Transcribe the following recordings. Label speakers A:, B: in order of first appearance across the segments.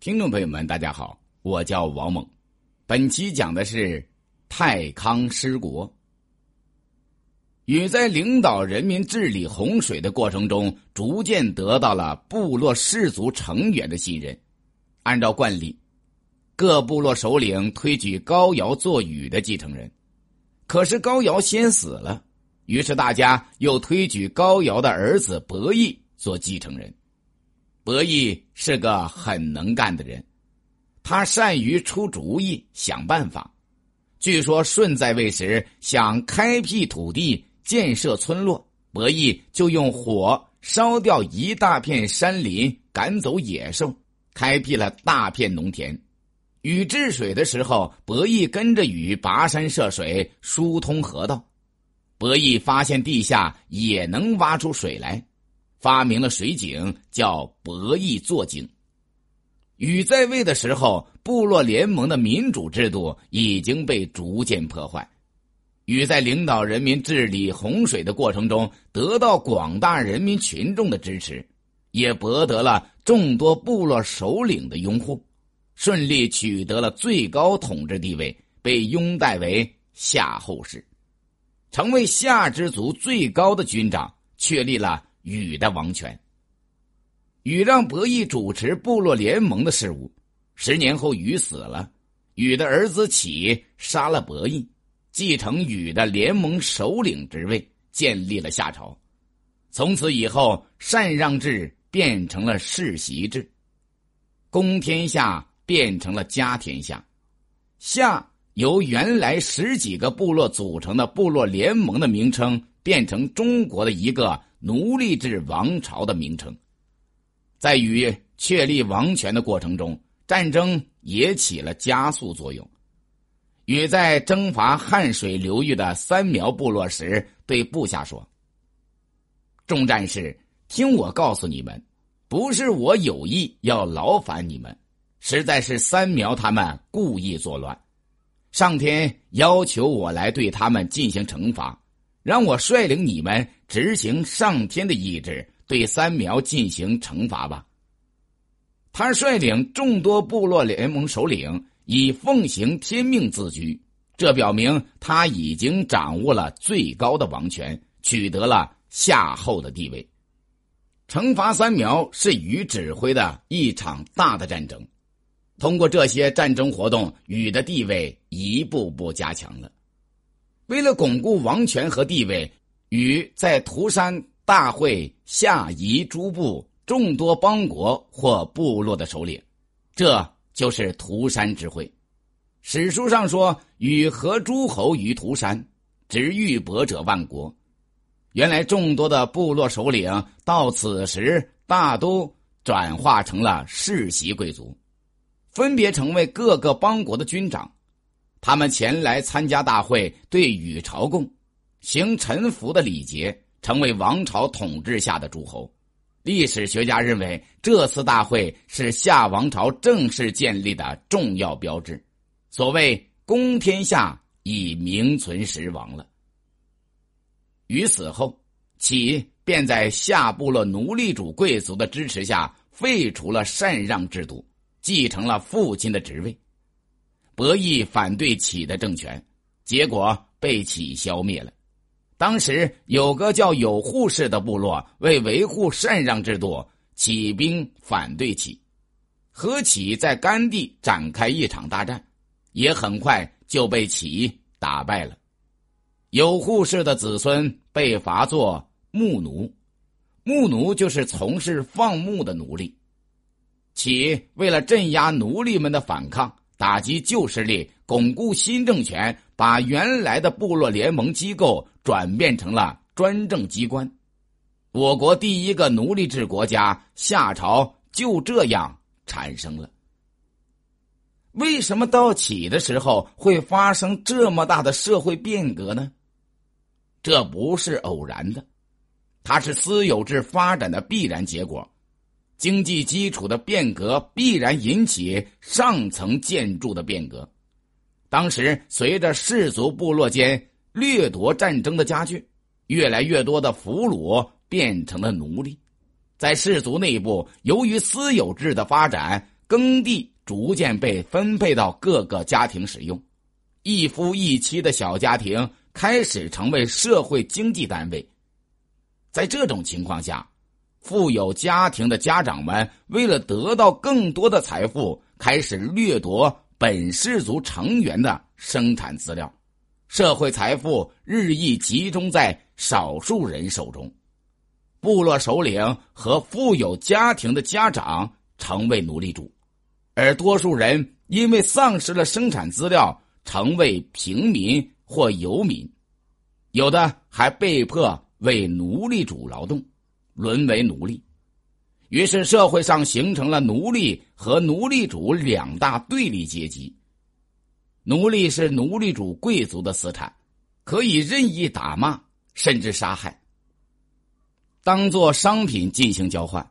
A: 听众朋友们，大家好，我叫王猛。本期讲的是太康失国。禹在领导人民治理洪水的过程中，逐渐得到了部落氏族成员的信任。按照惯例，各部落首领推举高尧做禹的继承人。可是高尧先死了，于是大家又推举高尧的儿子伯益做继承人。伯益是个很能干的人，他善于出主意、想办法。据说舜在位时想开辟土地、建设村落，伯益就用火烧掉一大片山林，赶走野兽，开辟了大片农田。禹治水的时候，伯益跟着禹跋山涉水，疏通河道。伯益发现地下也能挖出水来。发明了水井，叫伯益做井。禹在位的时候，部落联盟的民主制度已经被逐渐破坏。禹在领导人民治理洪水的过程中，得到广大人民群众的支持，也博得了众多部落首领的拥护，顺利取得了最高统治地位，被拥戴为夏后氏，成为夏之族最高的军长，确立了。禹的王权。禹让伯益主持部落联盟的事务。十年后，禹死了，禹的儿子启杀了伯益，继承禹的联盟首领职位，建立了夏朝。从此以后，禅让制变成了世袭制，公天下变成了家天下。夏由原来十几个部落组成的部落联盟的名称，变成中国的一个。奴隶制王朝的名称，在与确立王权的过程中，战争也起了加速作用。禹在征伐汉水流域的三苗部落时，对部下说：“众战士，听我告诉你们，不是我有意要劳烦你们，实在是三苗他们故意作乱，上天要求我来对他们进行惩罚。”让我率领你们执行上天的意志，对三苗进行惩罚吧。他率领众多部落联盟首领以奉行天命自居，这表明他已经掌握了最高的王权，取得了夏后的地位。惩罚三苗是禹指挥的一场大的战争，通过这些战争活动，禹的地位一步步加强了。为了巩固王权和地位，禹在涂山大会下移诸部众多邦国或部落的首领，这就是涂山之会。史书上说：“禹和诸侯于涂山，执玉帛者万国。”原来众多的部落首领到此时大都转化成了世袭贵族，分别成为各个邦国的军长。他们前来参加大会，对禹朝贡，行臣服的礼节，成为王朝统治下的诸侯。历史学家认为，这次大会是夏王朝正式建立的重要标志。所谓“公天下”已名存实亡了。禹死后，启便在夏部落奴隶主贵族的支持下，废除了禅让制度，继承了父亲的职位。伯益反对启的政权，结果被启消灭了。当时有个叫有护氏的部落，为维护禅让制度，起兵反对启，和启在甘地展开一场大战，也很快就被启打败了。有护氏的子孙被罚做牧奴，牧奴就是从事放牧的奴隶。启为了镇压奴隶们的反抗。打击旧势力，巩固新政权，把原来的部落联盟机构转变成了专政机关。我国第一个奴隶制国家夏朝就这样产生了。为什么到起的时候会发生这么大的社会变革呢？这不是偶然的，它是私有制发展的必然结果。经济基础的变革必然引起上层建筑的变革。当时，随着氏族部落间掠夺战争的加剧，越来越多的俘虏变成了奴隶。在氏族内部，由于私有制的发展，耕地逐渐被分配到各个家庭使用，一夫一妻的小家庭开始成为社会经济单位。在这种情况下，富有家庭的家长们为了得到更多的财富，开始掠夺本氏族成员的生产资料，社会财富日益集中在少数人手中。部落首领和富有家庭的家长成为奴隶主，而多数人因为丧失了生产资料，成为平民或游民，有的还被迫为奴隶主劳动，沦为奴隶。于是，社会上形成了奴隶和奴隶主两大对立阶级。奴隶是奴隶主贵族的私产，可以任意打骂，甚至杀害。当做商品进行交换，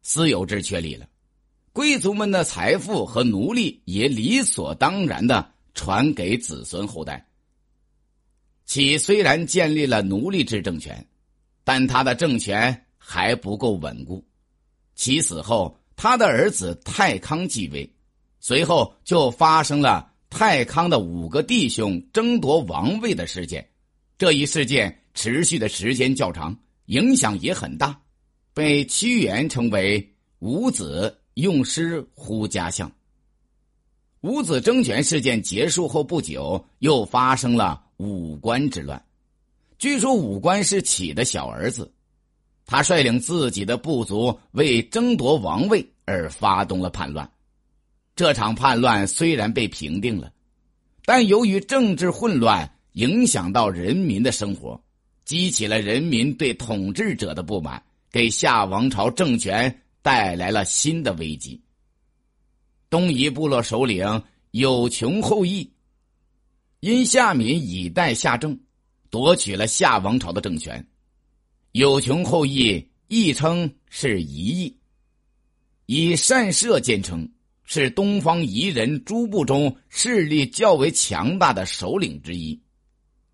A: 私有制确立了，贵族们的财富和奴隶也理所当然的传给子孙后代。其虽然建立了奴隶制政权，但他的政权还不够稳固。其死后，他的儿子太康继位，随后就发生了太康的五个弟兄争夺王位的事件。这一事件持续的时间较长。影响也很大，被屈原称为“五子用师呼家乡”。五子争权事件结束后不久，又发生了武官之乱。据说武官是启的小儿子，他率领自己的部族为争夺王位而发动了叛乱。这场叛乱虽然被平定了，但由于政治混乱，影响到人民的生活。激起了人民对统治者的不满，给夏王朝政权带来了新的危机。东夷部落首领有穷后裔，因夏民以代夏政，夺取了夏王朝的政权。有穷后羿亦称是夷义，以善射见称，是东方夷人诸部中势力较为强大的首领之一。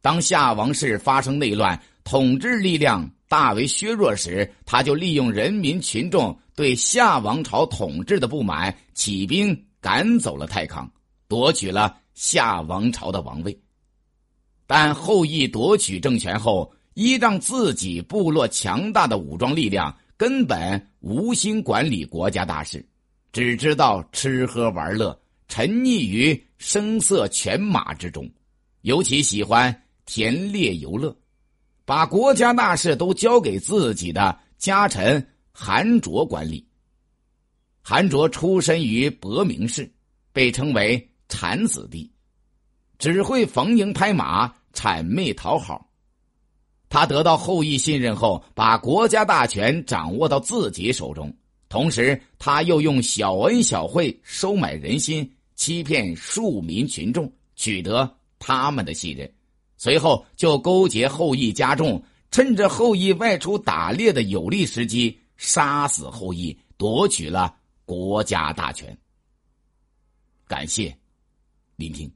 A: 当夏王室发生内乱，统治力量大为削弱时，他就利用人民群众对夏王朝统治的不满，起兵赶走了太康，夺取了夏王朝的王位。但后羿夺取政权后，依仗自己部落强大的武装力量，根本无心管理国家大事，只知道吃喝玩乐，沉溺于声色犬马之中，尤其喜欢。田猎游乐，把国家大事都交给自己的家臣韩卓管理。韩卓出身于伯明氏，被称为产子弟，只会逢迎拍马、谄媚讨好。他得到后羿信任后，把国家大权掌握到自己手中，同时他又用小恩小惠收买人心，欺骗庶民群众，取得他们的信任。随后就勾结后羿家众，趁着后羿外出打猎的有利时机，杀死后羿，夺取了国家大权。感谢聆听。